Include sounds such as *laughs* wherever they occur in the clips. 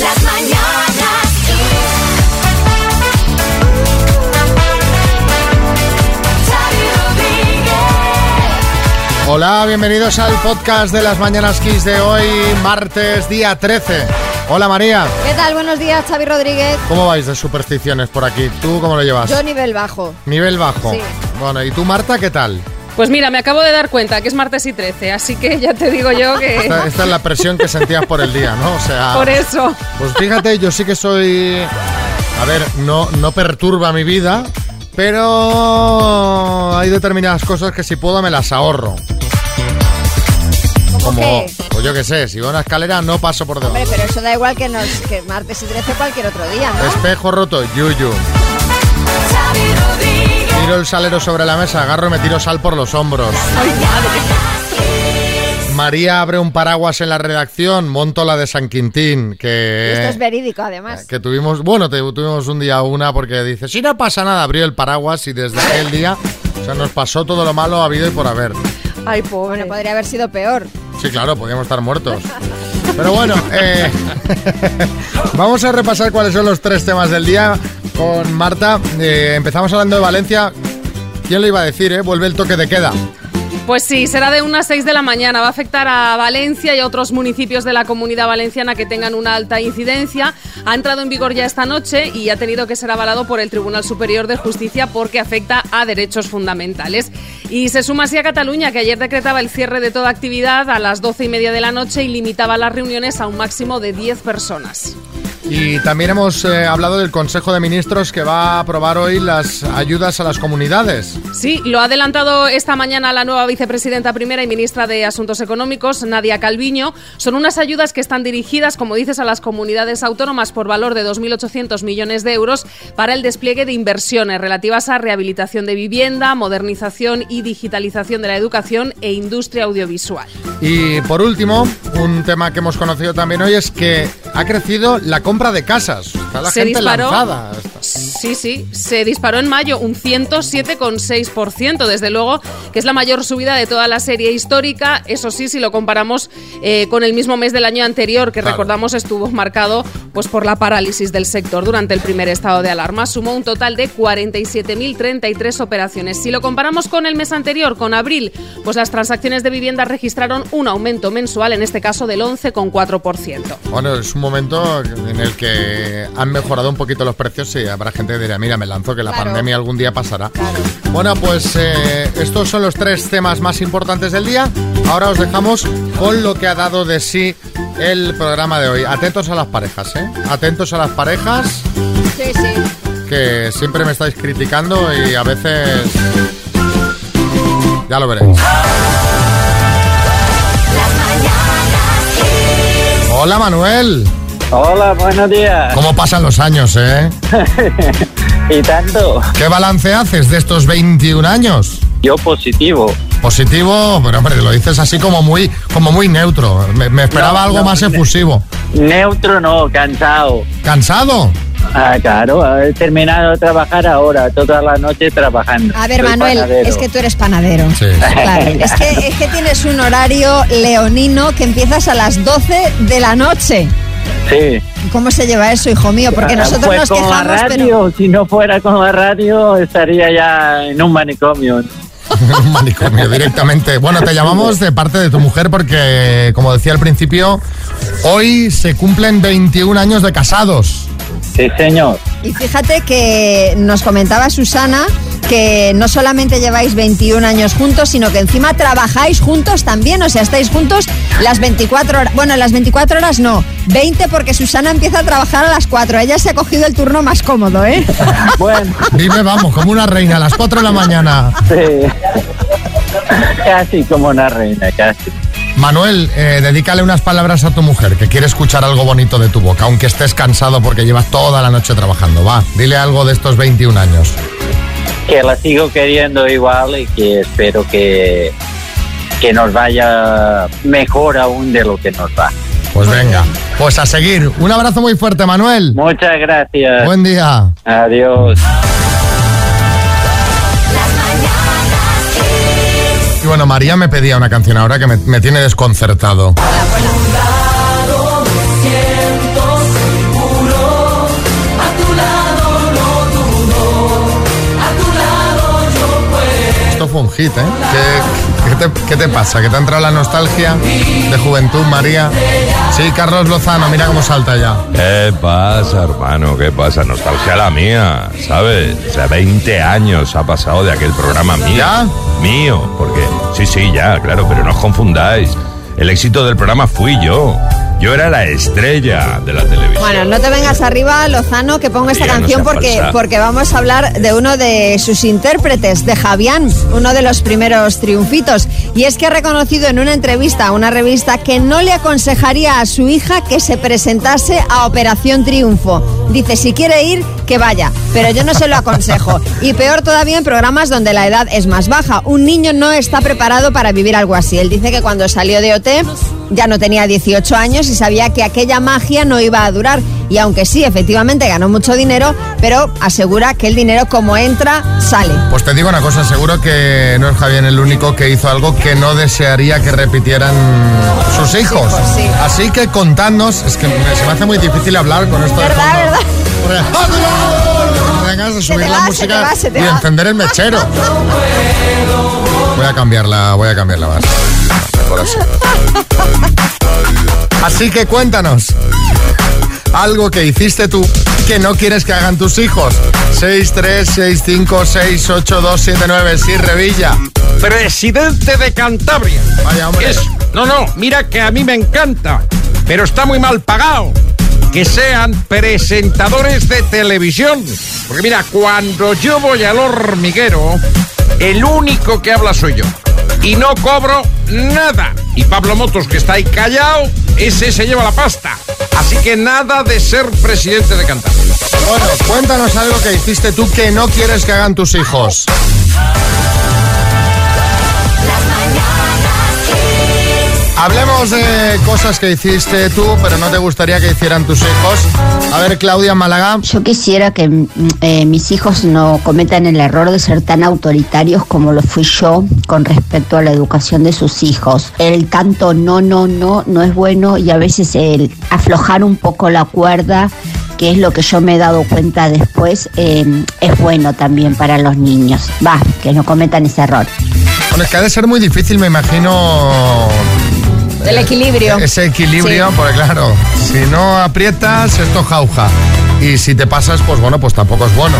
Las mañanas. Hola, bienvenidos al podcast de las Mañanas Kiss de hoy, martes, día 13. Hola María, ¿Qué tal? Buenos días, Xavi Rodríguez. ¿cómo vais de supersticiones por aquí? ¿Tú cómo lo llevas? Yo nivel bajo. Nivel bajo. Sí. Bueno, ¿y tú Marta qué tal? Pues mira, me acabo de dar cuenta que es martes y 13, así que ya te digo yo que... Esta, esta es la presión que sentías por el día, ¿no? O sea, Por eso. pues fíjate, yo sí que soy... A ver, no, no perturba mi vida, pero hay determinadas cosas que si puedo me las ahorro. ¿Cómo Como, pues yo qué sé, si voy a una escalera no paso por debajo. Hombre, pero eso da igual que, nos, que martes y 13 cualquier otro día, ¿no? Espejo roto, yuyu. Tiro el salero sobre la mesa, agarro y me tiro sal por los hombros. María abre un paraguas en la redacción, monto la de San Quintín, que, Esto es verídico, además. que tuvimos, bueno, te- tuvimos un día una porque dice, si no pasa nada, abrió el paraguas y desde aquel día, o sea, nos pasó todo lo malo habido y por haber. Ay, pobre. Bueno, podría haber sido peor. Sí, claro, podíamos estar muertos. Pero bueno, eh, *laughs* vamos a repasar cuáles son los tres temas del día con Marta. Eh, empezamos hablando de Valencia. ¿Quién lo iba a decir, eh? Vuelve el toque de queda. Pues sí, será de unas 6 de la mañana. Va a afectar a Valencia y a otros municipios de la comunidad valenciana que tengan una alta incidencia. Ha entrado en vigor ya esta noche y ha tenido que ser avalado por el Tribunal Superior de Justicia porque afecta a derechos fundamentales. Y se suma así a Cataluña, que ayer decretaba el cierre de toda actividad a las 12 y media de la noche y limitaba las reuniones a un máximo de 10 personas. Y también hemos eh, hablado del Consejo de Ministros que va a aprobar hoy las ayudas a las comunidades. Sí, lo ha adelantado esta mañana la nueva vicepresidenta primera y ministra de Asuntos Económicos, Nadia Calviño. Son unas ayudas que están dirigidas, como dices, a las comunidades autónomas por valor de 2.800 millones de euros para el despliegue de inversiones relativas a rehabilitación de vivienda, modernización y digitalización de la educación e industria audiovisual. Y por último, un tema que hemos conocido también hoy es que ha crecido la compra de casas. Está la Se gente disparó. lanzada. Está- Sí, sí, se disparó en mayo un 107,6%, desde luego que es la mayor subida de toda la serie histórica, eso sí, si lo comparamos eh, con el mismo mes del año anterior, que Claro. recordamos estuvo marcado pues, por la parálisis del sector durante el primer estado de alarma, sumó un total de 47.033 operaciones. Si lo comparamos con el mes anterior, con abril, pues las transacciones de vivienda registraron un aumento mensual, en este caso del 11,4%. Bueno, es un momento en el que han mejorado un poquito los precios y habrá gente que dirá, mira, me lanzo que la Claro. pandemia algún día pasará. Bueno, pues eh, estos son los tres temas más importantes del día. Ahora os dejamos con lo que ha dado de sí el programa de hoy. Atentos a las parejas, ¿eh? Atentos a las parejas Sí, sí. que siempre me estáis criticando y a veces... Ya lo veréis. Hola Manuel, Hola, buenos días. ¿cómo pasan los años, eh? *laughs* ¿Y tanto? ¿Qué balance haces de estos 21 años? Yo positivo. Positivo, pero hombre, lo dices así como muy, como muy neutro. Me, me esperaba No, algo no, más efusivo. Neutro no, cansado. ¿Cansado? Ah, claro, he terminado de trabajar ahora, toda la noche trabajando. A ver, Soy Manuel, panadero. es que tú eres panadero. Sí. Claro, es que, es que tienes un horario leonino que empiezas a las 12 de la noche. Sí. ¿Cómo se lleva eso, hijo mío? Porque nosotros pues nos con la quejamos, radio, pero... si no fuera con la radio, estaría ya en un manicomio. *laughs* Un manicomio directamente. Bueno, te llamamos de parte de tu mujer porque, como decía al principio, hoy se cumplen 21 años de casados. Sí, señor. Y fíjate que nos comentaba Susana que no solamente lleváis 21 años juntos, sino que encima trabajáis juntos también, o sea, estáis juntos las 24 horas. Bueno, las 24 horas no, 20 porque Susana empieza a trabajar a las 4. Ella se ha cogido el turno más cómodo, ¿eh? *laughs* Bueno, Vive, vamos, como una reina a las 4 de la mañana. sí. *laughs* casi como una reina, casi. Manuel, eh, dedícale unas palabras a tu mujer, que quiere escuchar algo bonito de tu boca, aunque estés cansado porque llevas toda la noche trabajando. Va, dile algo de estos 21 años. Que la sigo queriendo igual y que espero que, que nos vaya mejor aún de lo que nos va. Pues venga, pues a seguir. Un abrazo muy fuerte, Manuel. Muchas gracias. Buen día. Adiós. María me pedía una canción ahora que me, tiene desconcertado. Esto fue un hit, ¿eh? Te, qué te pasa? ¿Que te ha entrado la nostalgia de juventud, María? Sí, Carlos Lozano, mira cómo salta ya. ¿Qué pasa, hermano? ¿Qué pasa? Nostalgia la mía, ¿sabes? O sea, 20 años ha pasado de aquel programa mío. ¿Ya? Mío, porque... Sí, sí, ya, claro, pero no os confundáis. El éxito del programa fui yo. Yo era la estrella de la televisión. Bueno, no te vengas arriba, Lozano, que pongo esta no canción porque, falsa. porque vamos a hablar de uno de sus intérpretes, de Javián, uno de los primeros triunfitos. Y es que ha reconocido en una entrevista a una revista que no le aconsejaría a su hija que se presentase a Operación Triunfo. Dice, si quiere ir, que vaya, pero yo no se lo aconsejo. Y peor todavía en programas donde la edad es más baja. Un niño no está preparado para vivir algo así. Él dice que cuando salió de OT ya no tenía 18 años y sabía que aquella magia no iba a durar. Y aunque sí, efectivamente ganó mucho dinero, pero asegura que el dinero como entra, sale. Pues te digo una cosa, seguro que no es Javier el único que hizo algo que no desearía que repitieran sus hijos. hijos, sí. Así que contadnos, es que se me hace muy difícil hablar con esto de ¿Verdad, fondo. verdad? De subir la música va, y encender el mechero. *laughs* Voy a cambiarla, voy a cambiarla más. Mejor así. Así que cuéntanos. Algo que hiciste tú que no quieres que hagan tus hijos. 6, 3, 6, 5, 6, 8, 2, 7, 9. Sí, Revilla. Presidente de Cantabria. Vaya, hombre. Es- no, no, mira que a mí me encanta, pero está muy mal pagado. Que sean presentadores de televisión. Porque mira, cuando yo voy al hormiguero, el único que habla soy yo. Y no cobro nada. Y Pablo Motos, que está ahí callado, ese se lleva la pasta. Así que nada de ser presidente de Cantabria. Bueno, cuéntanos algo que hiciste tú que no quieres que hagan tus hijos. Hablemos de cosas que hiciste tú, pero no te gustaría que hicieran tus hijos. A ver, Claudia Málaga. Yo quisiera que mm, eh, mis hijos no cometan el error de ser tan autoritarios como lo fui yo con respecto a la educación de sus hijos. El tanto no, no, no, no es bueno y a veces el aflojar un poco la cuerda, que es lo que yo me he dado cuenta después, eh, es bueno también para los niños. Va, que no cometan ese error. Bueno, es que ha de ser muy difícil, me imagino. El eh, equilibrio. Ese equilibrio, Sí. porque claro, si no aprietas, esto jauja. Y si te pasas, pues bueno, pues tampoco es bueno.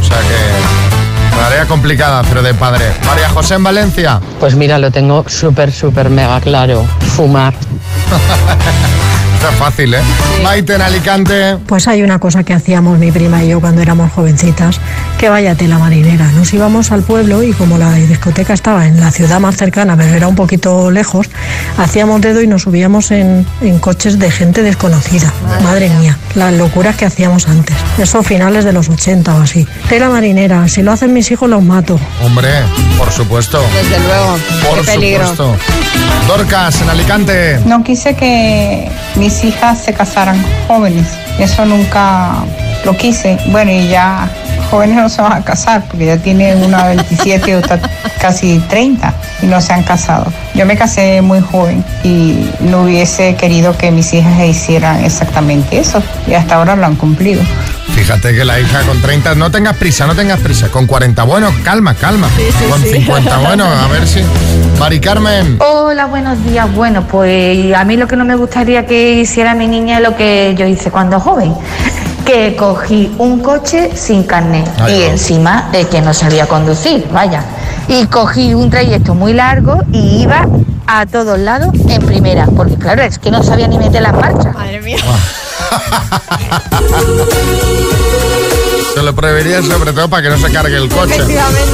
O sea que. Tarea complicada, pero de padre. María José en Valencia. Pues mira, lo tengo súper, súper mega claro. Fumar. *laughs* Está fácil, ¿eh? Maite en Alicante. Pues hay una cosa que hacíamos mi prima y yo cuando éramos jovencitas, que vaya tela marinera. Nos íbamos al pueblo y como la discoteca estaba en la ciudad más cercana, pero era un poquito lejos, hacíamos dedo y nos subíamos en, en coches de gente desconocida. Madre mía, las locuras que hacíamos antes. Eso finales de los 80 o así. Tela marinera, si lo hacen mis hijos los mato. Hombre, por supuesto. Desde luego. Por Qué peligro. supuesto. Dorcas en Alicante. No quise que mis hijas se casaran jóvenes. Eso nunca lo quise. Bueno, y ya jóvenes no se van a casar porque ya tienen una 27 o ta- casi 30 y no se han casado. Yo me casé muy joven y no hubiese querido que mis hijas hicieran exactamente eso y hasta ahora lo han cumplido. Fíjate que la hija con 30, no tengas prisa, no tengas prisa. Con 40, bueno, calma, calma. con 50, bueno, a ver si. Mari Carmen. Hola, buenos días. Bueno, pues a mí lo que no me gustaría que hiciera mi niña es lo que yo hice cuando joven. Que cogí un coche sin carnet Ay, y no. encima de que no sabía conducir, vaya. Y cogí un trayecto muy largo y iba a todos lados en primera, porque claro, es que no sabía ni meter las marchas. Madre mía. *laughs* Te lo prohibiría sobre todo para que no se cargue el coche. Efectivamente.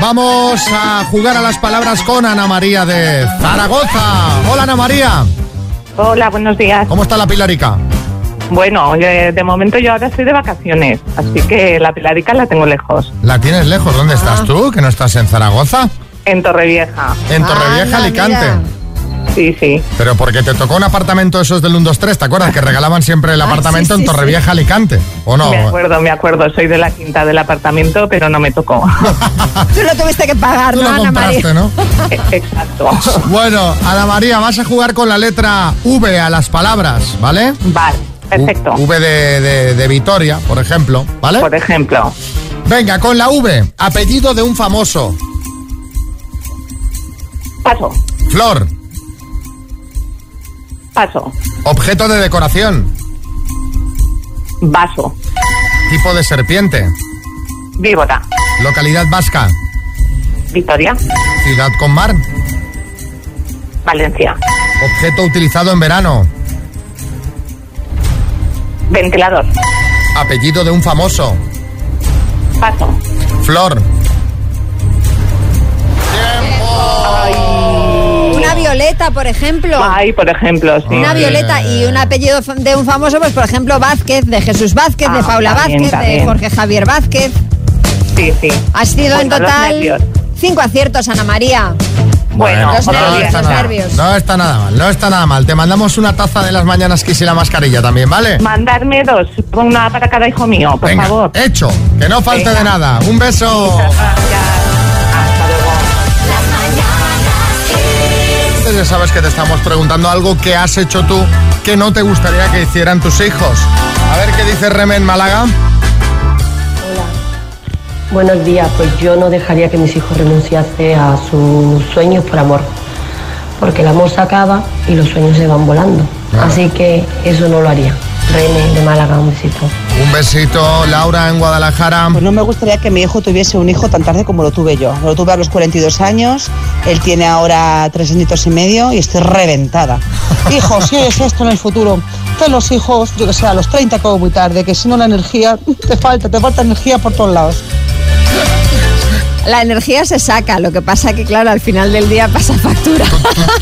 Vamos a jugar a las palabras con Ana María de Zaragoza. Hola Ana María. Hola, buenos días. ¿Cómo está la Pilarica? Bueno, eh, de momento yo ahora estoy de vacaciones, así que la pilarica la tengo lejos, La tienes lejos. ¿Dónde estás tú? ¿Que no estás en Zaragoza? en Torrevieja. En Torrevieja, Anda, Alicante. mira. Sí, sí. Pero porque te tocó un apartamento esos del 1, 2, 3, ¿te acuerdas? Que regalaban siempre el Ah, apartamento sí, en sí, Torrevieja, Alicante. ¿O no? Me acuerdo, me acuerdo. Soy de la quinta del apartamento, pero no me tocó. *laughs* Tú lo tuviste que pagar, Tú ¿no, lo Ana María? compraste, ¿no? Exacto. Bueno, Ana María, vas a jugar con la letra V a las palabras, ¿vale? Vale. Perfecto. V de, de- de Vitoria, por ejemplo, ¿vale? Por ejemplo. Venga, con la V, apellido de un famoso. Paso. Flor, Paso. objeto de decoración. Vaso. Tipo de serpiente. Víbora. Localidad vasca. Victoria. Ciudad con mar. Valencia. Objeto utilizado en verano. Ventilador. Apellido de un famoso. Paso. Flor. Una violeta, por ejemplo. Ay, por ejemplo, sí. Una violeta y un apellido de un famoso, pues por ejemplo Vázquez, de Jesús Vázquez, de Ah, Paula también, Vázquez, de. Jorge Javier Vázquez. Sí, sí. Has sido en Bueno, total cinco aciertos, Ana María. Bueno, Los otro nervios, día. está los nada, nervios. no está nada mal, no está nada mal. Te mandamos una taza de las mañanas Kiss y la mascarilla también, ¿vale? Mandarme dos, una para cada hijo mío, por Venga, favor. hecho, que no falte Venga. de nada. Un beso. Ya sabes que te estamos preguntando algo que has hecho tú que no te gustaría que hicieran tus hijos. A ver qué dice Remen Málaga. Buenos días, pues yo no dejaría que mis hijos renunciasen a sus sueños por amor, porque el amor se acaba y los sueños se van volando. Así que eso no lo haría. René de Málaga, un besito. Un besito, Laura en Guadalajara. Pues no me gustaría que mi hijo tuviese un hijo tan tarde como lo tuve yo. Lo tuve a los 42 años, él tiene ahora tres añitos y medio y estoy reventada. *laughs* Hijo, si es esto en el futuro, ten los hijos, yo que sé, a los 30 como muy tarde, que si no la energía te falta, te falta energía por todos lados. La energía se saca, lo que pasa que claro, al final del día pasa factura.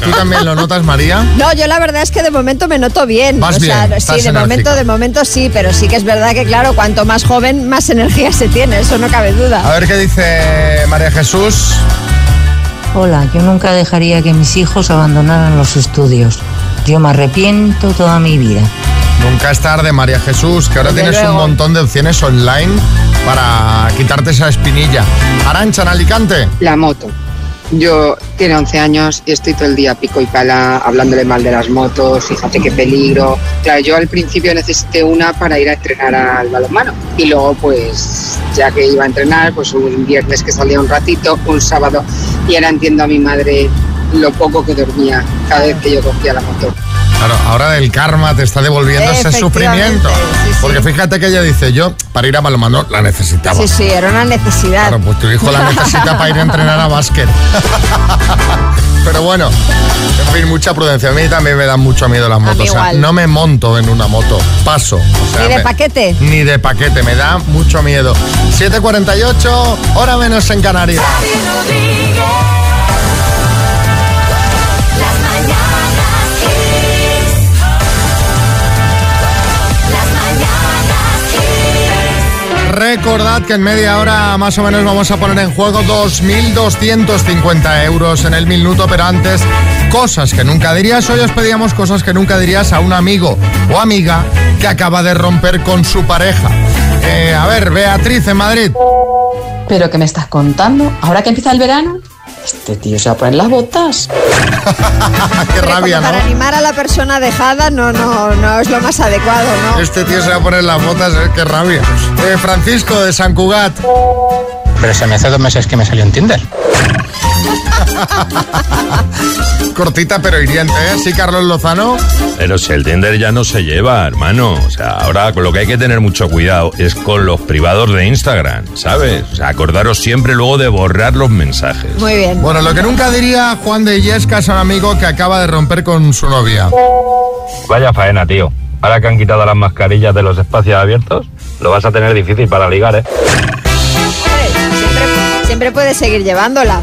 ¿Tú también lo notas, María? *laughs* No, yo la verdad es que de momento me noto bien. Vas o sea, bien, sí, estás de momento, de momento sí, pero sí que es verdad que claro, cuanto más joven, más energía se tiene, eso no cabe duda. A ver qué dice María Jesús. Hola, yo nunca dejaría que mis hijos abandonaran los estudios. Yo me arrepiento toda mi vida. Nunca es tarde, María Jesús, que ahora Desde tienes un montón de opciones online para quitarte esa espinilla. Arancha en Alicante. La moto. Yo tiene 11 años y estoy todo el día pico y pala hablándole mal de las motos, fíjate qué peligro. Claro, yo al principio necesité una para ir a entrenar al balonmano y luego pues ya que iba a entrenar, pues un viernes que salía un ratito, un sábado y ahora entiendo a mi madre lo poco que dormía cada vez que yo cogía la moto. Claro, ahora el karma te está devolviendo ese sufrimiento. sí, sí. Porque fíjate que ella dice, yo para ir a balonmano la necesitaba. Sí, sí, era una necesidad. Claro, pues tu hijo la necesita para ir a entrenar a básquet. *laughs* Pero bueno, en fin, mucha prudencia. A mí también me dan mucho miedo las motos. mí O sea, no me monto en una moto, paso. O sea, ¿Ni de me- paquete? Ni de paquete, me da mucho miedo. 7.48, hora menos en Canarias. Recordad que en media hora más o menos vamos a poner en juego 2.250 euros en el minuto, pero antes, cosas que nunca dirías. Hoy os pedíamos cosas que nunca dirías a un amigo o amiga que acaba de romper con su pareja. Eh, a ver, Beatriz en Madrid. ¿Pero qué me estás contando? ¿Ahora que empieza el verano? Este tío se va a poner las botas. *laughs* Qué rabia, Para ¿no? animar a la persona dejada no, no, no es lo más adecuado, ¿no? Este tío se va a poner las botas, eh, qué rabia. Eh, Francisco de San Cugat. Pero se me hace dos meses que me salió en Tinder. *laughs* Cortita pero hiriente, ¿eh? Sí, Carlos Lozano. Pero si el Tinder ya no se lleva, hermano. O sea, ahora con lo que hay que tener mucho cuidado es con los privados de Instagram, ¿sabes? O sea, acordaros siempre luego de borrar los mensajes. Muy bien. Bueno, lo que nunca diría Juan de Illesca es un amigo que acaba de romper con su novia. Vaya faena, tío. Ahora que han quitado las mascarillas de los espacios abiertos, lo vas a tener difícil para ligar, ¿eh? Siempre, siempre puedes seguir llevándola.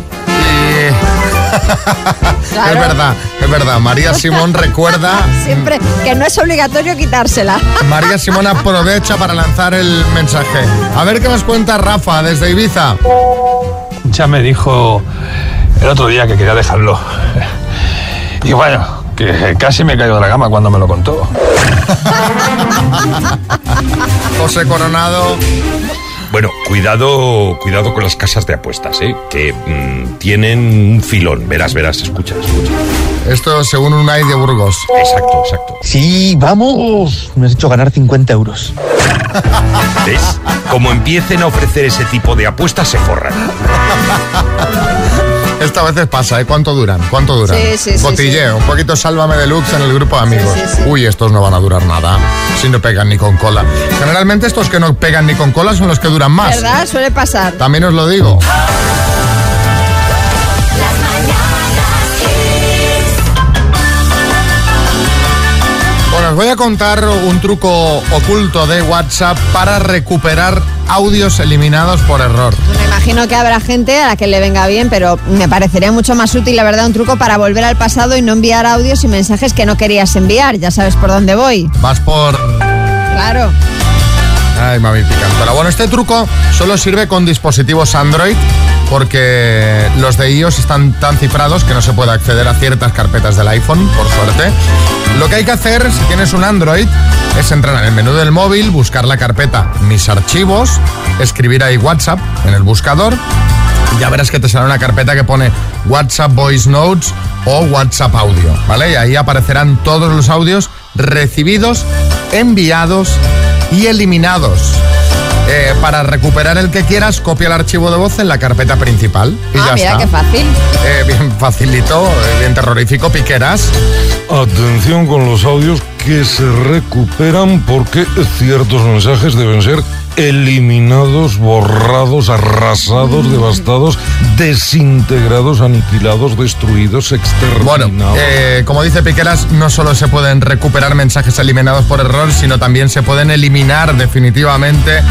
Claro. *laughs* Es verdad, es verdad. María Simón recuerda. *laughs* Siempre, que no es obligatorio quitársela. *laughs* María Simón aprovecha para lanzar el mensaje. A ver qué nos cuenta Rafa desde Ibiza. Ya me dijo el otro día que quería dejarlo. Y bueno, que casi me caigo de la cama cuando me lo contó. José Coronado. Bueno, cuidado, cuidado con las casas de apuestas, ¿eh? Que mm, tienen un filón. Verás, verás, escucha, escucha. Esto según Unai de Burgos. Exacto, exacto. Sí, vamos. Me has hecho ganar 50 euros. ¿Ves? Como empiecen a ofrecer ese tipo de apuestas, se forran. *laughs* Esta a veces pasa, ¿eh? ¿Cuánto duran? ¿Cuánto duran? Sí, sí, sí, Cotilleo, un poquito sálvame deluxe en el grupo de amigos. Sí, sí, sí. Uy, estos no van a durar nada. Si no pegan ni con cola. Generalmente estos que no pegan ni con cola son los que duran más. ¿Verdad? Suele pasar. También os lo digo. Voy a contar un truco oculto de WhatsApp para recuperar audios eliminados por error. Me imagino que habrá gente a la que le venga bien, pero me parecería mucho más útil, la verdad, un truco para volver al pasado y no enviar audios y mensajes que no querías enviar. Ya sabes por dónde voy. Vas por... Claro. Ay, mami picantora. Bueno, este truco solo sirve con dispositivos Android porque los de iOS están tan cifrados que no se puede acceder a ciertas carpetas del iPhone, por suerte. Lo que hay que hacer si tienes un Android es entrar en el menú del móvil, buscar la carpeta Mis archivos, escribir ahí WhatsApp en el buscador ya verás que te sale una carpeta que pone WhatsApp Voice Notes o WhatsApp Audio, ¿vale? Y ahí aparecerán todos los audios recibidos, enviados y eliminados. Eh, para recuperar el que quieras, copia el archivo de voz en la carpeta principal. Y ah, ya mira está. qué fácil. Eh, bien facilito, eh, bien terrorífico, piqueras. Atención con los audios que se recuperan porque ciertos mensajes deben ser eliminados, borrados, arrasados, devastados, desintegrados, aniquilados, destruidos, exterminados. Bueno, eh, como dice Piqueras, no solo se pueden recuperar mensajes eliminados por error, sino también se pueden eliminar definitivamente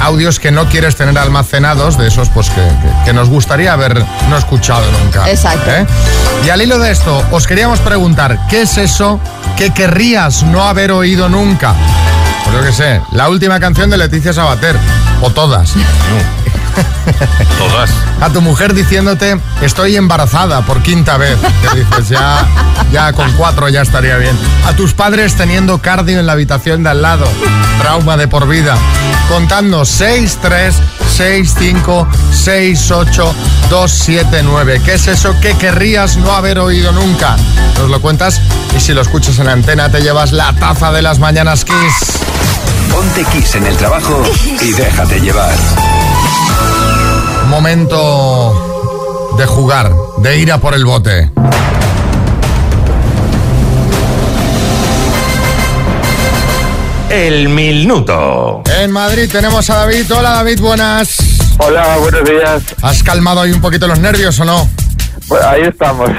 audios que no quieres tener almacenados, de esos pues que, que- que nos gustaría haber no escuchado nunca. Exacto. ¿eh? Y al hilo de esto, os queríamos preguntar, ¿qué es eso que querrías no haber oído nunca? Pues yo qué sé, la última canción de Leticia Sabater, o todas. *laughs* *laughs* Todas. A tu mujer diciéndote, estoy embarazada por quinta vez. Que dices, ya, ya con cuatro ya estaría bien. A tus padres teniendo cardio en la habitación de al lado. Trauma de por vida. Contando 6, 3, 6, 5, 6, 8, 2, 7, 9. ¿Qué es eso que querrías no haber oído nunca? Nos lo cuentas y si lo escuchas en la antena te llevas la taza de las mañanas Kiss. Ponte Kiss en el trabajo y déjate llevar. Momento de jugar, de ir a por el bote. El minuto. En Madrid tenemos a David. Hola David, buenas. Hola, buenos días. ¿Has calmado ahí un poquito los nervios o no? Pues ahí estamos.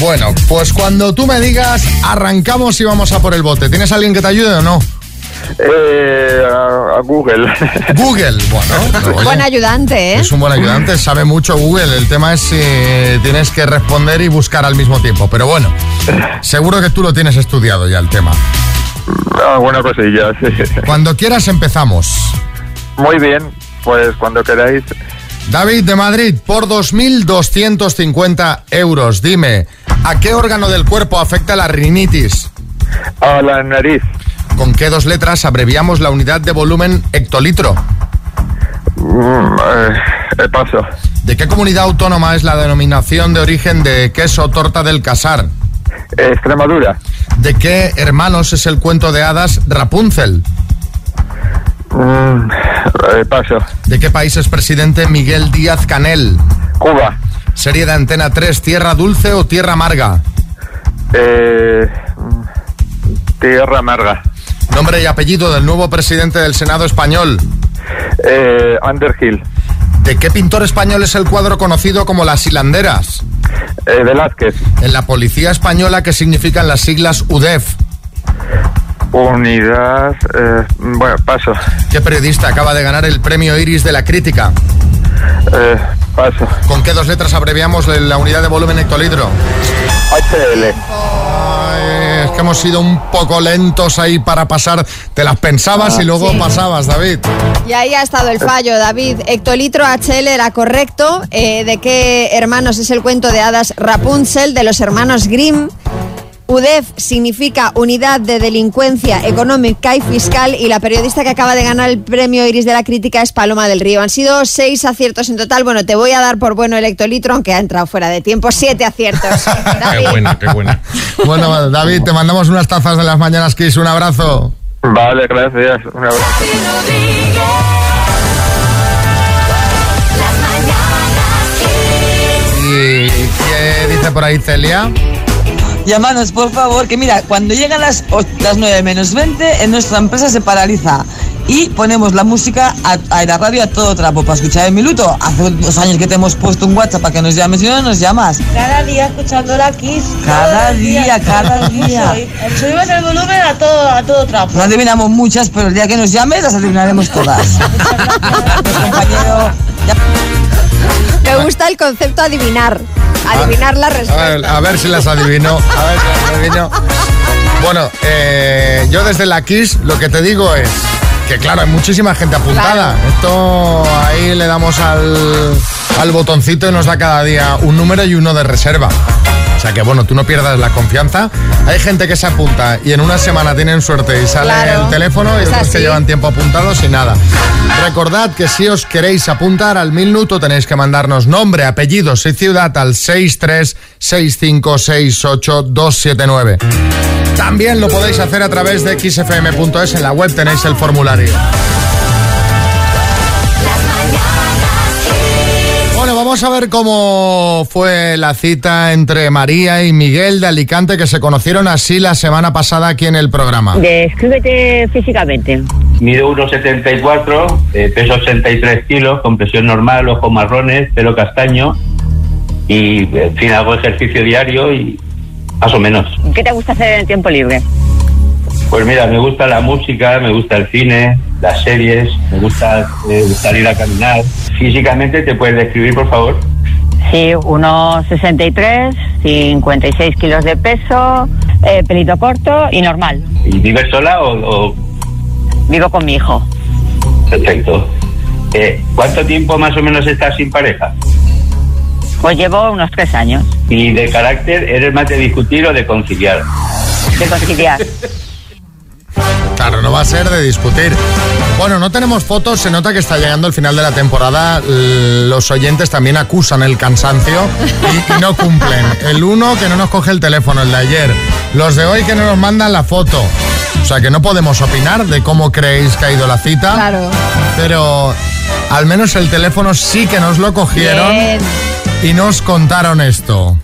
Bueno, pues cuando tú me digas, arrancamos y vamos a por el bote. ¿Tienes alguien que te ayude o no? Eh, a, a Google. *laughs* Google, bueno. *laughs* oye, Buen ayudante, ¿eh? Es un buen ayudante, sabe mucho Google. El tema es si tienes que responder y buscar al mismo tiempo. Pero bueno, seguro que tú lo tienes estudiado ya el tema. Alguna cosilla, sí. Cuando quieras empezamos. Muy bien, pues cuando queráis. David de Madrid, por 2.250 euros, dime, ¿a qué órgano del cuerpo afecta la rinitis? A la nariz. ¿Con qué dos letras abreviamos la unidad de volumen hectolitro? Mm, eh, paso. ¿De qué comunidad autónoma es la denominación de origen de queso torta del casar? Extremadura. ¿De qué hermanos es el cuento de hadas Rapunzel? Mm, eh, paso. ¿De qué país es presidente Miguel Díaz Canel? Cuba. Serie de Antena 3, ¿tierra dulce o tierra amarga? Eh, mm, tierra amarga. Nombre y apellido del nuevo presidente del Senado español. Eh, Underhill. ¿De qué pintor español es el cuadro conocido como Las Hilanderas? Eh, Velázquez. En la policía española, ¿qué significan las siglas UDEF? Unidad. eh, bueno, paso. ¿Qué periodista acaba de ganar el premio Iris de la crítica? Eh, paso. ¿Con qué dos letras abreviamos la unidad de volumen hectolitro? HL. Que hemos sido un poco lentos ahí para pasar. Te las pensabas y luego Sí. pasabas, David. Y ahí ha estado el fallo, David. Hectolitro HL era correcto. Eh, ¿De qué hermanos es el cuento de hadas Rapunzel? De los hermanos Grimm. UDEF significa Unidad de Delincuencia Económica y Fiscal y la periodista que acaba de ganar el premio Iris de la Crítica es Paloma del Río. Han sido seis aciertos en total. Bueno, te voy a dar por bueno el hectolitro, aunque ha entrado fuera de tiempo. Siete aciertos. *laughs* Qué buena, qué buena. Bueno, David, te mandamos unas tazas de las mañanas Kiss. Un abrazo. Vale, gracias. Un abrazo. ¿Y qué dice por ahí Celia? Llamanos, por favor, que mira, cuando llegan las, las 9 menos 20, en nuestra empresa se paraliza y ponemos la música a, a la radio a todo trapo para escuchar el minuto. Hace dos años que te hemos puesto un WhatsApp para que nos llames y no nos llamas. Cada día escuchando la Kiss. Cada día, cada *laughs* día. Subimos el volumen a todo, a todo trapo. No adivinamos muchas, pero el día que nos llames las adivinaremos todas. *laughs* Compañero, Me gusta el concepto adivinar. Adivinar la A ver, a ver si las adivino. *laughs* A ver si las adivino. Bueno, eh, yo desde la Kiss lo que te digo es que, claro, hay muchísima gente apuntada. Esto ahí le damos al, al botoncito y nos da cada día un número y uno de reserva. Sea que, bueno, tú no pierdas la confianza. Hay gente que se apunta y en una semana tienen suerte y sale Claro. el teléfono y otros que llevan tiempo apuntados y nada. Recordad que si os queréis apuntar al minuto tenéis que mandarnos nombre, apellidos y ciudad al 636568279. También lo podéis hacer a través de xfm.es, en la web tenéis el formulario. Vamos a ver cómo fue la cita entre María y Miguel de Alicante que se conocieron así la semana pasada aquí en el programa. Descríbete físicamente. Mido 1,74, eh, peso 83 kilos, con presión normal, ojos marrones, pelo castaño y, en fin, hago ejercicio diario y más o menos. ¿Qué te gusta hacer en el tiempo libre? Pues mira, me gusta la música, me gusta el cine, las series, me gusta eh, salir a caminar. Físicamente, ¿te puedes describir, por favor? Sí, unos 63, 56 kilos de peso, eh, pelito corto y normal. ¿Y vives sola o...? o- Vivo con mi hijo. Perfecto. Eh, ¿Cuánto tiempo más o menos estás sin pareja? Pues llevo unos tres años ¿Y de carácter eres más de discutir o de conciliar? de conciliar. *laughs* Claro, no va a ser de discutir. Bueno, no tenemos fotos, se nota que está llegando el final de la temporada. Los oyentes también acusan el cansancio y, y no cumplen. El uno que no nos coge el teléfono, el de ayer. Los de hoy que no nos mandan la foto. O sea que no podemos opinar de cómo creéis que ha ido la cita. Claro. Pero al menos el teléfono sí que nos lo cogieron Bien. y nos contaron esto.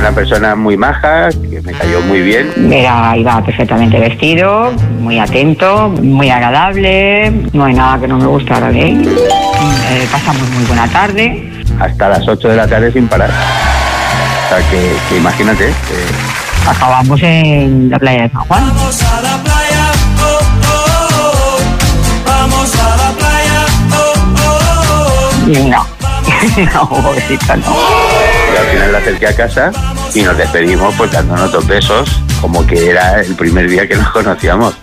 Una persona muy maja, que me cayó muy bien. Era, iba perfectamente vestido, muy atento, muy agradable. No hay nada que no me gustara de él. Eh, pasamos muy buena tarde. Hasta las 8 de la tarde sin parar. O sea que, que imagínate. eh, Acabamos en la playa de San Juan. Vamos a la playa, oh, oh, oh. Vamos a la playa. Y no, *laughs* no, pobrecito, no. Final la acerqué a casa y nos despedimos pues dándonos otros besos, como que era el primer día que nos *laughs* conocíamos.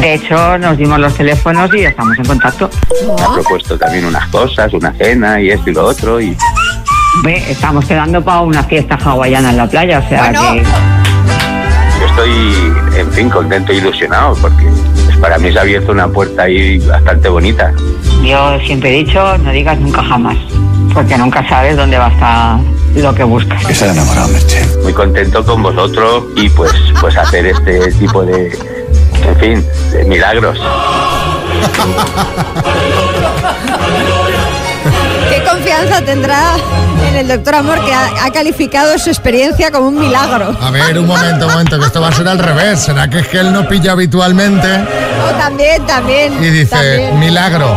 De hecho, nos dimos los teléfonos y ya estamos en contacto. Me ha propuesto también unas cosas, una cena y esto y lo otro. Y Ve, estamos quedando para una fiesta hawaiana en la playa, o sea que... yo estoy, en fin, contento e ilusionado porque pues, para mí se ha abierto una puerta ahí bastante bonita. Yo siempre he dicho, no digas nunca jamás, porque nunca sabes dónde va a estar lo que buscas. Que se ha enamorado, Muy contento con vosotros y pues, pues hacer este tipo de, en fin, de milagros. ¿Qué confianza tendrá en el doctor Amor que ha, ha calificado su experiencia como un milagro? A ver, un momento, un momento, que esto va a ser al revés. ¿Será que es que él no pilla habitualmente Oh, también, también. y dice, también. milagro?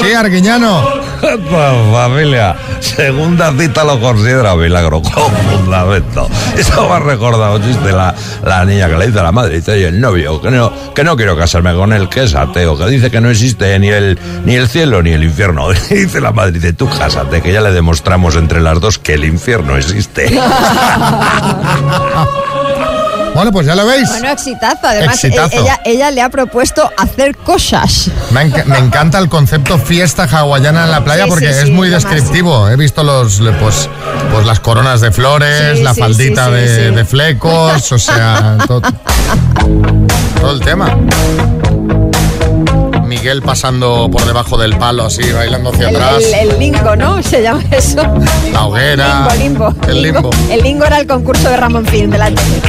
Sí, Arguiñano. *laughs* Pues, familia, segunda cita lo considera milagro, con *laughs* fundamento. Eso me ha recordado chiste la, la niña que le dice a la madre, dice, el novio, que no, que no quiero casarme con él, que es ateo, que dice que no existe ni el, ni el cielo ni el infierno. *laughs* Dice la madre, dice, tú cásate, que ya le demostramos entre las dos que el infierno existe. Bueno, pues ya lo veis. Bueno, exitazo. Además, Exitazo. e- Ella, ella le ha propuesto hacer cosas. Me, me encanta el concepto fiesta hawaiana en la playa Sí, porque sí, es sí, muy descriptivo. He visto los, pues, pues las coronas de flores, la faldita de, de flecos, o sea, *laughs* todo, todo el tema. Miguel pasando por debajo del palo así, bailando hacia El, atrás. el- el lingo, ¿no? Se llama eso. La hoguera. Limbo, limbo. El limbo. El lingo era el concurso de Ramón Film de la tele.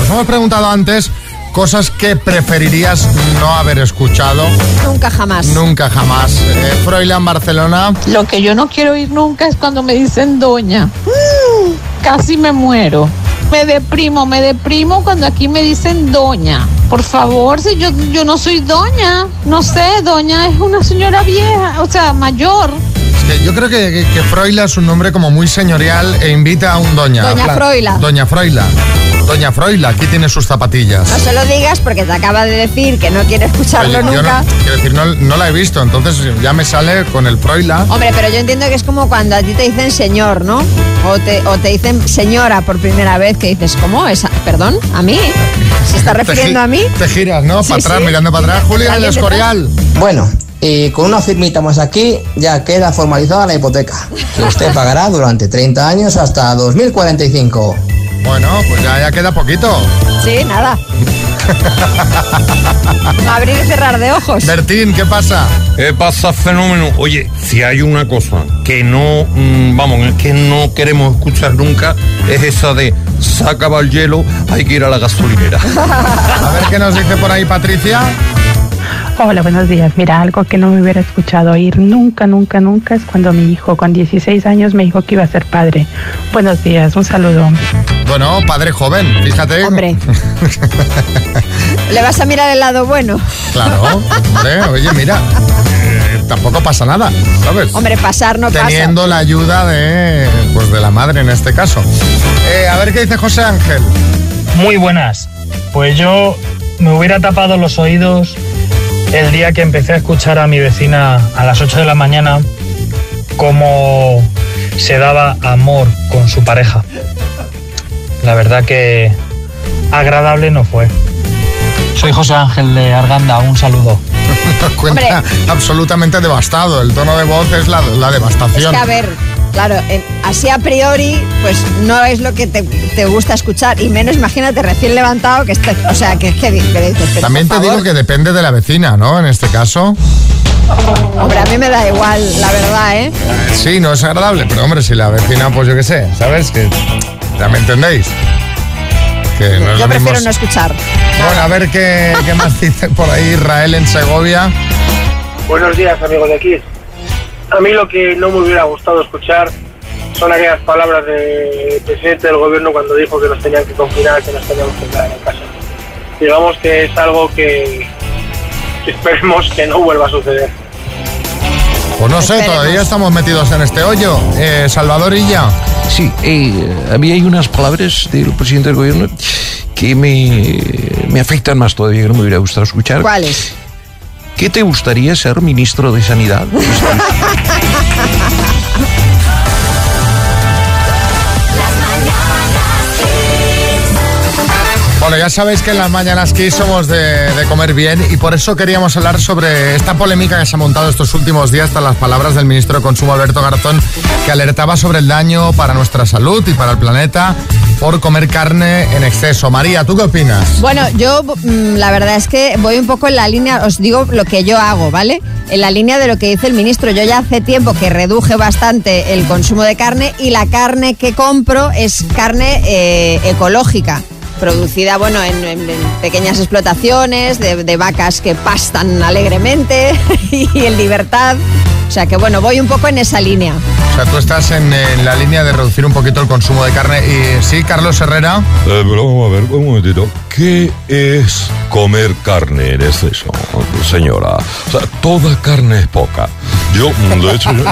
Nos hemos preguntado antes cosas que preferirías no haber escuchado. Nunca jamás. Nunca jamás. Eh, Froilán Barcelona. Lo que yo no quiero oír nunca es cuando me dicen doña. Mm, Casi me muero. Me deprimo, me deprimo cuando aquí me dicen doña. Por favor, si yo, yo no soy doña. No sé, doña es una señora vieja, o sea, mayor. Es que yo creo que, que, que Froila es un nombre como muy señorial e invita a un doña. Doña Froila. Doña Froila. Doña Froila, aquí tiene sus zapatillas. No se lo digas porque te acaba de decir que no quiere escucharlo Oye, nunca. no, quiero decir, no, no la he visto, entonces ya me sale con el Froila. Hombre, pero yo entiendo que es como cuando a ti te dicen señor, ¿no? O te, o te dicen señora por primera vez, que dices, ¿cómo? ¿Es, perdón, ¿a mí? ¿Se está *laughs* refiriendo a mí? Te giras, ¿no? Sí, para atrás, sí. mirando para atrás. *laughs* ¿Alguien detrás? Escorial. Bueno, y con una firmita más aquí ya queda formalizada la hipoteca, que usted pagará durante 30 años hasta 2045. Bueno, pues ya, ya queda poquito. Sí, nada. *laughs* Abrir y cerrar de ojos. Bertín, ¿qué pasa? ¿Qué pasa, fenómeno? Oye, si hay una cosa que no, mm, vamos, que no queremos escuchar nunca, es esa de se acaba el hielo, hay que ir a la gasolinera. *laughs* A ver qué nos dice por ahí Patricia. Hola, buenos días. Mira, algo que no me hubiera escuchado oír nunca, nunca, nunca es cuando mi hijo con 16 años me dijo que iba a ser padre. Buenos días, un saludo. Bueno, padre joven, fíjate. Hombre. *laughs* ¿Le vas a mirar el lado bueno? Claro, hombre, oye, mira, eh, tampoco pasa nada, ¿sabes? Hombre, pasar no pasa. Teniendo la ayuda de, pues de la madre en este caso. Eh, a ver qué dice José Ángel. Muy buenas. Pues yo me hubiera tapado los oídos el día que empecé a escuchar a mi vecina a las 8 de la mañana cómo se daba amor con su pareja. La verdad que agradable no fue. Soy José Ángel de Arganda, un saludo. Nos *laughs* cuenta absolutamente devastado. El tono de voz es la, la Es devastación. que, a ver, claro, así a priori, pues no es lo que te, te gusta escuchar. Y menos, imagínate, recién levantado, que esté, o sea, que, que, que dices, pero, También te digo que depende de la vecina, ¿no? En este caso. Hombre, a mí me da igual, la verdad, ¿eh? Sí, no es agradable, pero hombre, si la vecina, pues yo qué sé, ¿sabes? Que ya me entendéis. Que no es Yo prefiero no escuchar. Bueno, a ver qué, qué más dice por ahí Israel en Segovia. Buenos días, amigos de aquí. A mí lo que no me hubiera gustado escuchar son aquellas palabras del presidente del gobierno cuando dijo que nos tenían que confinar, que nos teníamos que quedar en casa. Digamos que es algo que, que esperemos que no vuelva a suceder. Pues no sé, todavía estamos metidos en este hoyo. Eh, Salvador Illa. Sí, eh, a mí hay unas palabras del presidente del gobierno que me, me afectan más todavía, que no me hubiera gustado escuchar. ¿Cuáles? ¿Qué te gustaría ser ministro de Sanidad? *laughs* Bueno, ya sabéis que en las mañanas que somos de, de comer bien y por eso queríamos hablar sobre esta polémica que se ha montado estos últimos días tras las palabras del ministro de Consumo Alberto Garzón que alertaba sobre el daño para nuestra salud y para el planeta por comer carne en exceso. María, ¿tú qué opinas? Bueno, yo mm, la verdad es que voy un poco en la línea, os digo lo que yo hago, ¿vale? En la línea de lo que dice el ministro. Yo ya hace tiempo que reduje bastante el consumo de carne y la carne que compro es carne eh, ecológica. Producida, bueno, en, en- en pequeñas explotaciones, de, de vacas que pastan alegremente *laughs* y en libertad. O sea que, bueno, voy un poco en esa línea. O sea, tú estás en, en la línea de reducir un poquito el consumo de carne y sí, Carlos Herrera. Eh, pero vamos a ver, un momentito. ¿Qué es comer carne en exceso, señora? O sea, toda carne es poca. Yo, de hecho, yo,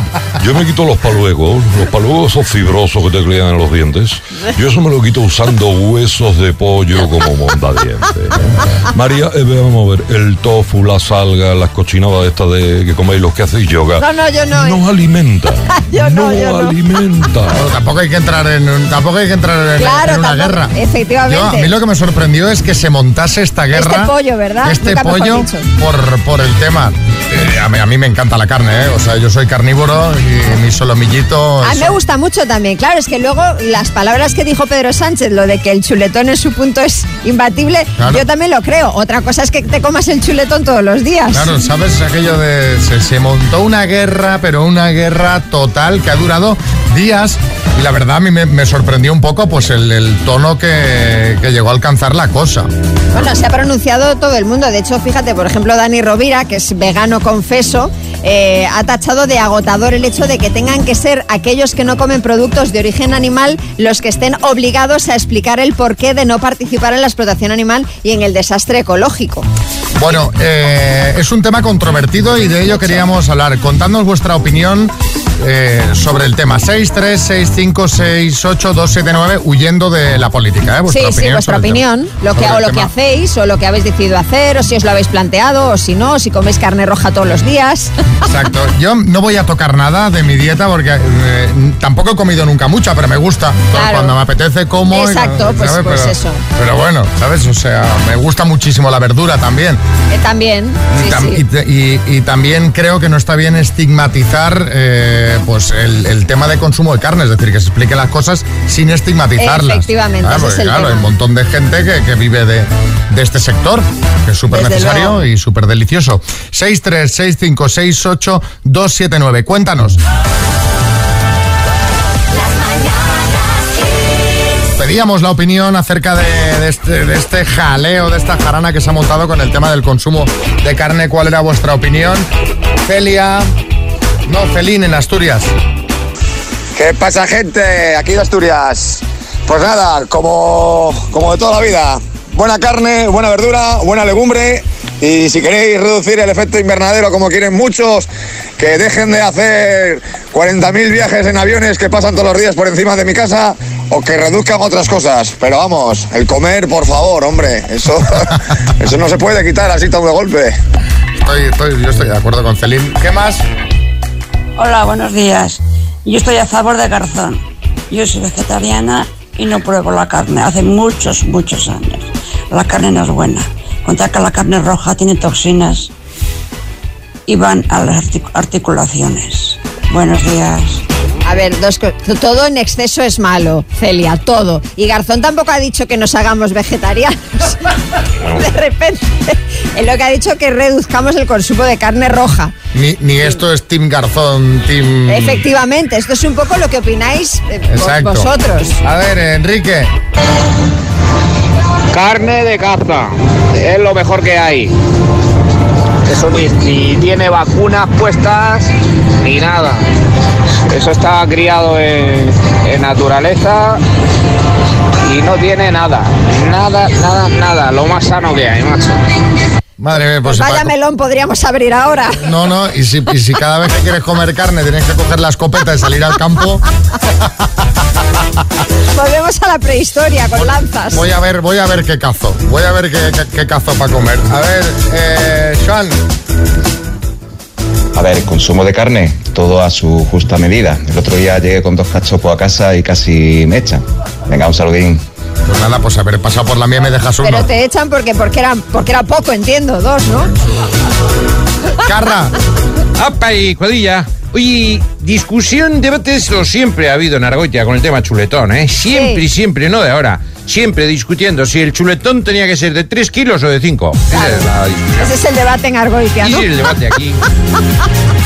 yo me quito los paluegos, los paluegos esos fibrosos que te crían en los dientes. Yo eso me lo quito usando huesos de pollo como mondadientes. ¿no? María, eh, vamos a ver, el tofu, la salga, las cochinadas estas de que coméis los que hacéis yoga. No, no, yo no. ¿eh? Nos alimenta. *laughs* Yo no, yo no. alimenta. No, tampoco hay que entrar en, tampoco hay que entrar en, Claro, en una tampoco- guerra. efectivamente. Yo, a mí lo que me sorprendió es que se montase esta guerra. Este pollo, ¿verdad? Este Nunca pollo por, por el tema. Eh, a, mí, a mí me encanta la carne, ¿eh? O sea, yo soy carnívoro y mi solomillito. A mí me gusta mucho también. Claro, es que luego las palabras que dijo Pedro Sánchez, lo de que el chuletón en su punto es imbatible, Claro. yo también lo creo. Otra cosa es que te comas el chuletón todos los días. Claro, ¿sabes aquello de... Se, se montó una guerra, pero una guerra total que ha durado días y la verdad a mí me, me sorprendió un poco pues el, el tono que, que llegó a alcanzar la cosa. Bueno, se ha pronunciado todo el mundo. De hecho, fíjate, por ejemplo, Dani Rovira, que es vegano confeso, eh, ha tachado de agotador el hecho de que tengan que ser aquellos que no comen productos de origen animal los que estén obligados a explicar el porqué de no participar en la explotación animal y en el desastre ecológico. Bueno, eh, es un tema controvertido y de ello queríamos hablar. Contadnos vuestra opinión eh, sobre el tema. 636568279, huyendo de la política. ¿eh? Vuestra sí, sí, vuestra opinión, lo que, o lo que hacéis, o lo que habéis decidido hacer, o si os lo habéis planteado, o si no, si coméis carne roja todos los días. Exacto. Yo no voy a tocar nada de mi dieta porque eh, tampoco he comido nunca mucha, pero me gusta. Claro. Cuando me apetece como. y- Exacto, pues- pues pero, eso. Pero bueno, ¿sabes? O sea, me gusta muchísimo la verdura también. Eh, también, Y, sí, tam- sí. y y- y también creo que no está bien estigmatizar eh, pues el, el tema de consumo de carne, es decir, que se expliquen las cosas sin estigmatizarlas. Efectivamente, Ah, ese es el claro, tema. hay un montón de gente que, que vive de, de este sector, que es súper necesario luego. y súper delicioso. 636568279. Cuéntanos. Pedíamos la opinión acerca este, de este jaleo, de esta jarana que se ha montado con el tema del consumo de carne. ¿Cuál era vuestra opinión? Celia, no, Felín en Asturias. ¿Qué pasa, gente? Aquí de Asturias. Pues nada, como, como de toda la vida. Buena carne, buena verdura, buena legumbre. Y si queréis reducir el efecto invernadero como quieren muchos, que dejen de hacer 40.000 viajes en aviones que pasan todos los días por encima de mi casa o que reduzcan otras cosas. Pero vamos, el comer, por favor, hombre, eso, *laughs* eso no se puede quitar así tan de golpe. Estoy, estoy- yo estoy de acuerdo con Celín. ¿Qué más? Hola, buenos días. Yo estoy a favor de Garzón. Yo soy vegetariana y no pruebo la carne. Hace muchos, muchos años. La carne no es buena. Contar que la carne roja tiene toxinas y van a las artic- articulaciones. Buenos días. A ver, dos todo en exceso es malo, Celia, todo. Y Garzón tampoco ha dicho que nos hagamos vegetarianos. De repente, él lo que ha dicho que reduzcamos el consumo de carne roja. Ni, ni esto es Team Garzón, Team... Efectivamente, esto es un poco lo que opináis eh, vosotros. A ver, Enrique. Carne de caza, es lo mejor que hay. Eso ni, tiene vacunas puestas ni nada. Eso está criado en, en naturaleza y no tiene nada. Nada, nada, nada. Lo más sano que hay, macho. Madre mía, pues... Vaya para- melón podríamos abrir ahora. No, no, y si, y si cada vez que quieres comer carne tienes que coger la escopeta y salir al campo, Volvemos a la prehistoria con lanzas. voy a ver, voy a ver qué cazo. Voy a ver qué, qué- qué cazo para comer. A ver, eh, Sean. A ver, consumo de carne, todo a su justa medida. El otro día llegué con dos cachopos a casa y casi me echan. Venga, un saludín. Pues nada, pues haber pasado por la mía me dejas uno. Pero te echan porque, porque, era, porque era poco, entiendo, dos, ¿no? Carra. *laughs* ¡Apa y cuadrilla! Oye, discusión, debate, eso siempre ha habido en Argolla con el tema chuletón, ¿eh? Siempre y siempre, no de ahora. Siempre discutiendo si el chuletón tenía que ser de 3 kilos o de 5. Esa es la discusión. Ese es el debate en Argoitia, Y ¿no? sí, el debate aquí. *laughs*